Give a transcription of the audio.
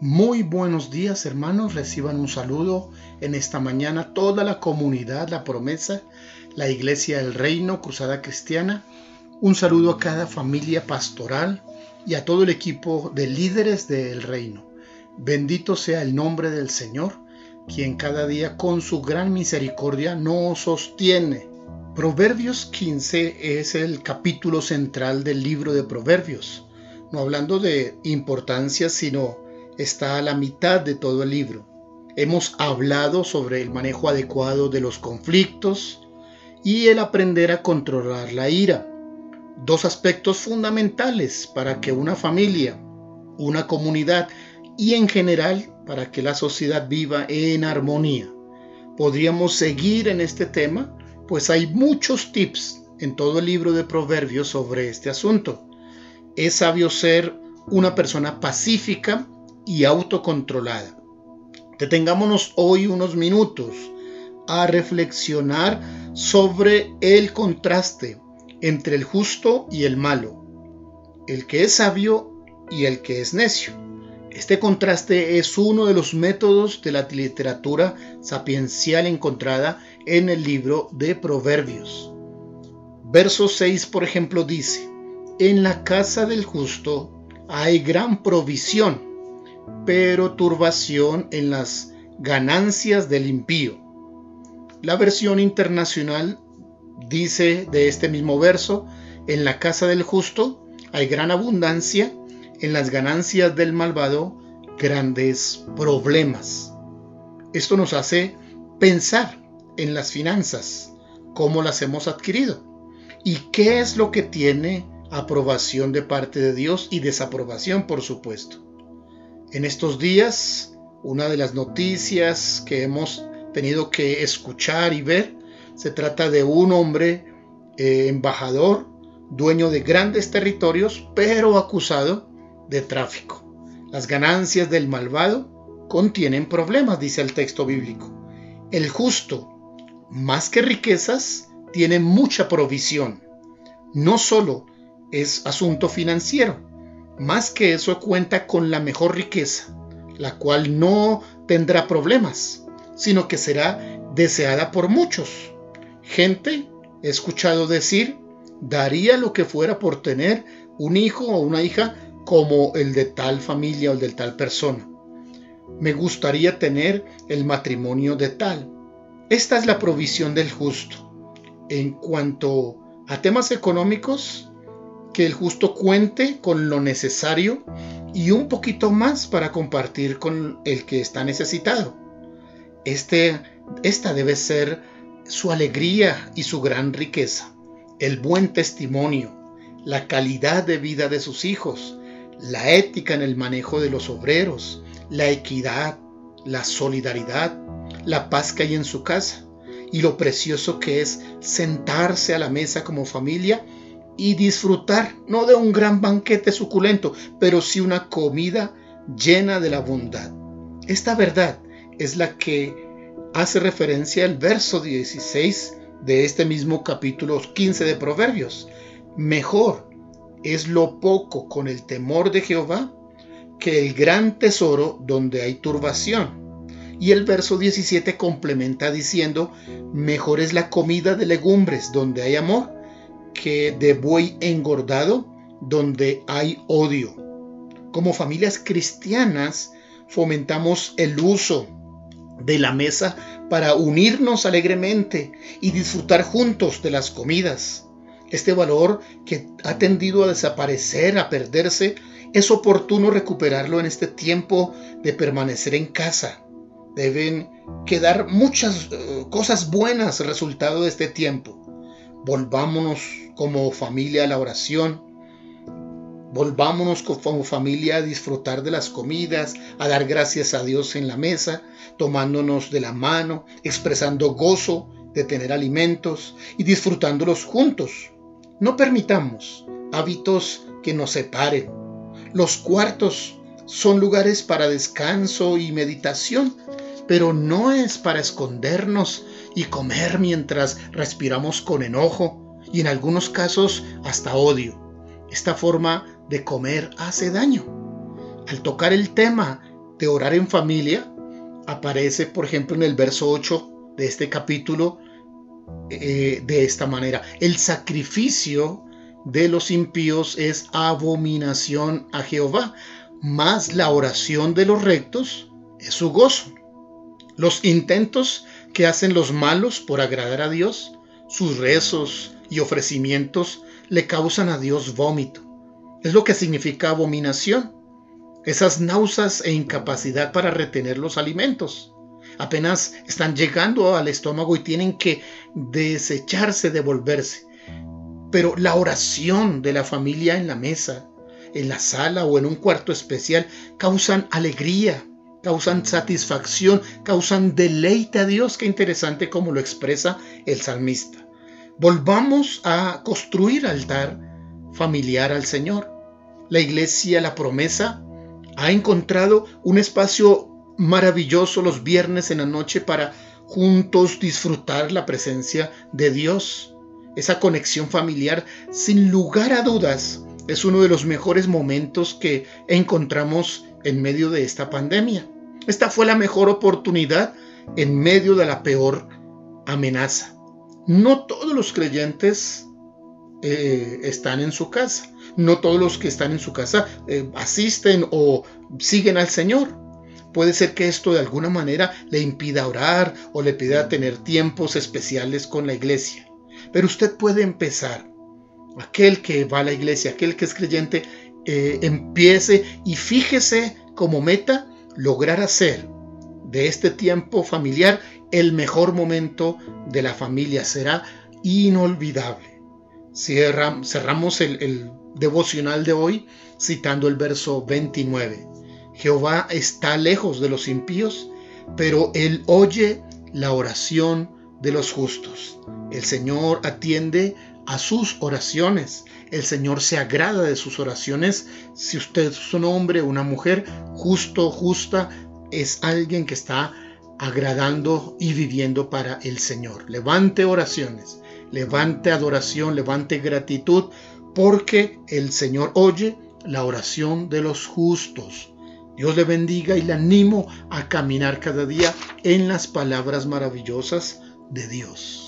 Muy buenos días hermanos, reciban un saludo en esta mañana toda la comunidad, la promesa, la iglesia del reino, Cruzada Cristiana. Un saludo a cada familia pastoral y a todo el equipo de líderes del reino. Bendito sea el nombre del Señor, quien cada día con su gran misericordia nos sostiene. Proverbios 15 es el capítulo central del libro de Proverbios, no hablando de importancia, sino está a la mitad de todo el libro. Hemos hablado sobre el manejo adecuado de los conflictos y el aprender a controlar la ira. Dos aspectos fundamentales para que una familia, una comunidad y en general para que la sociedad viva en armonía. Podríamos seguir en este tema, pues hay muchos tips en todo el libro de Proverbios sobre este asunto. Es sabio ser una persona pacífica y autocontrolada. Detengámonos hoy unos minutos a reflexionar sobre el contraste entre el justo y el malo, el que es sabio y el que es necio. Este contraste es uno de los métodos de la literatura sapiencial encontrada en el libro de Proverbios. Verso 6, por ejemplo, dice, En la casa del justo hay gran provisión, pero turbación en las ganancias del impío. La versión internacional dice de este mismo verso, en la casa del justo hay gran abundancia, en las ganancias del malvado grandes problemas. Esto nos hace pensar en las finanzas, cómo las hemos adquirido y qué es lo que tiene aprobación de parte de Dios y desaprobación, por supuesto. En estos días, una de las noticias que hemos tenido que escuchar y ver, se trata de un hombre eh, embajador, dueño de grandes territorios, pero acusado de tráfico. Las ganancias del malvado contienen problemas, dice el texto bíblico. El justo, más que riquezas, tiene mucha provisión. No solo es asunto financiero, más que eso cuenta con la mejor riqueza, la cual no tendrá problemas, sino que será deseada por muchos. Gente, he escuchado decir, daría lo que fuera por tener un hijo o una hija como el de tal familia o el de tal persona. Me gustaría tener el matrimonio de tal. Esta es la provisión del justo. En cuanto a temas económicos, que el justo cuente con lo necesario y un poquito más para compartir con el que está necesitado. Este, esta debe ser su alegría y su gran riqueza, el buen testimonio, la calidad de vida de sus hijos, la ética en el manejo de los obreros, la equidad, la solidaridad, la paz que hay en su casa y lo precioso que es sentarse a la mesa como familia y disfrutar no de un gran banquete suculento, pero sí una comida llena de la bondad. Esta verdad es la que hace referencia al verso 16 de este mismo capítulo 15 de Proverbios. Mejor es lo poco con el temor de Jehová que el gran tesoro donde hay turbación. Y el verso 17 complementa diciendo, mejor es la comida de legumbres donde hay amor que de buey engordado donde hay odio. Como familias cristianas fomentamos el uso de la mesa para unirnos alegremente y disfrutar juntos de las comidas. Este valor que ha tendido a desaparecer, a perderse, es oportuno recuperarlo en este tiempo de permanecer en casa. Deben quedar muchas eh, cosas buenas resultado de este tiempo. Volvámonos como familia a la oración. Volvámonos como familia a disfrutar de las comidas, a dar gracias a Dios en la mesa, tomándonos de la mano, expresando gozo de tener alimentos y disfrutándolos juntos. No permitamos hábitos que nos separen. Los cuartos son lugares para descanso y meditación, pero no es para escondernos y comer mientras respiramos con enojo y en algunos casos hasta odio. Esta forma de comer hace daño. Al tocar el tema de orar en familia aparece, por ejemplo, en el verso 8 de este capítulo eh, de esta manera. El sacrificio de los impíos es abominación a Jehová, mas la oración de los rectos es su gozo. Los intentos que hacen los malos por agradar a Dios, sus rezos y ofrecimientos le causan a Dios vómito. Es lo que significa abominación. Esas náuseas e incapacidad para retener los alimentos. Apenas están llegando al estómago y tienen que desecharse, devolverse. Pero la oración de la familia en la mesa, en la sala o en un cuarto especial causan alegría, causan satisfacción, causan deleite a Dios. Qué interesante como lo expresa el salmista. Volvamos a construir altar familiar al Señor. La iglesia, la promesa, ha encontrado un espacio maravilloso los viernes en la noche para juntos disfrutar la presencia de Dios. Esa conexión familiar, sin lugar a dudas, es uno de los mejores momentos que encontramos en medio de esta pandemia. Esta fue la mejor oportunidad en medio de la peor amenaza. No todos los creyentes eh, están en su casa. No todos los que están en su casa eh, asisten o siguen al Señor. Puede ser que esto de alguna manera le impida orar o le pida tener tiempos especiales con la iglesia. Pero usted puede empezar. Aquel que va a la iglesia, aquel que es creyente, eh, empiece y fíjese como meta lograr hacer de este tiempo familiar el mejor momento de la familia. Será inolvidable. cerramos el devocional de hoy citando el verso 29. Jehová está lejos de los impíos, pero él oye la oración de los justos. El Señor atiende a sus oraciones. El Señor se agrada de sus oraciones. Si usted es un hombre una mujer justo, justa, es alguien que está agradando y viviendo para el Señor. Levante oraciones, levante adoración, levante gratitud, porque el Señor oye la oración de los justos. Dios le bendiga y le animo a caminar cada día en las palabras maravillosas de Dios.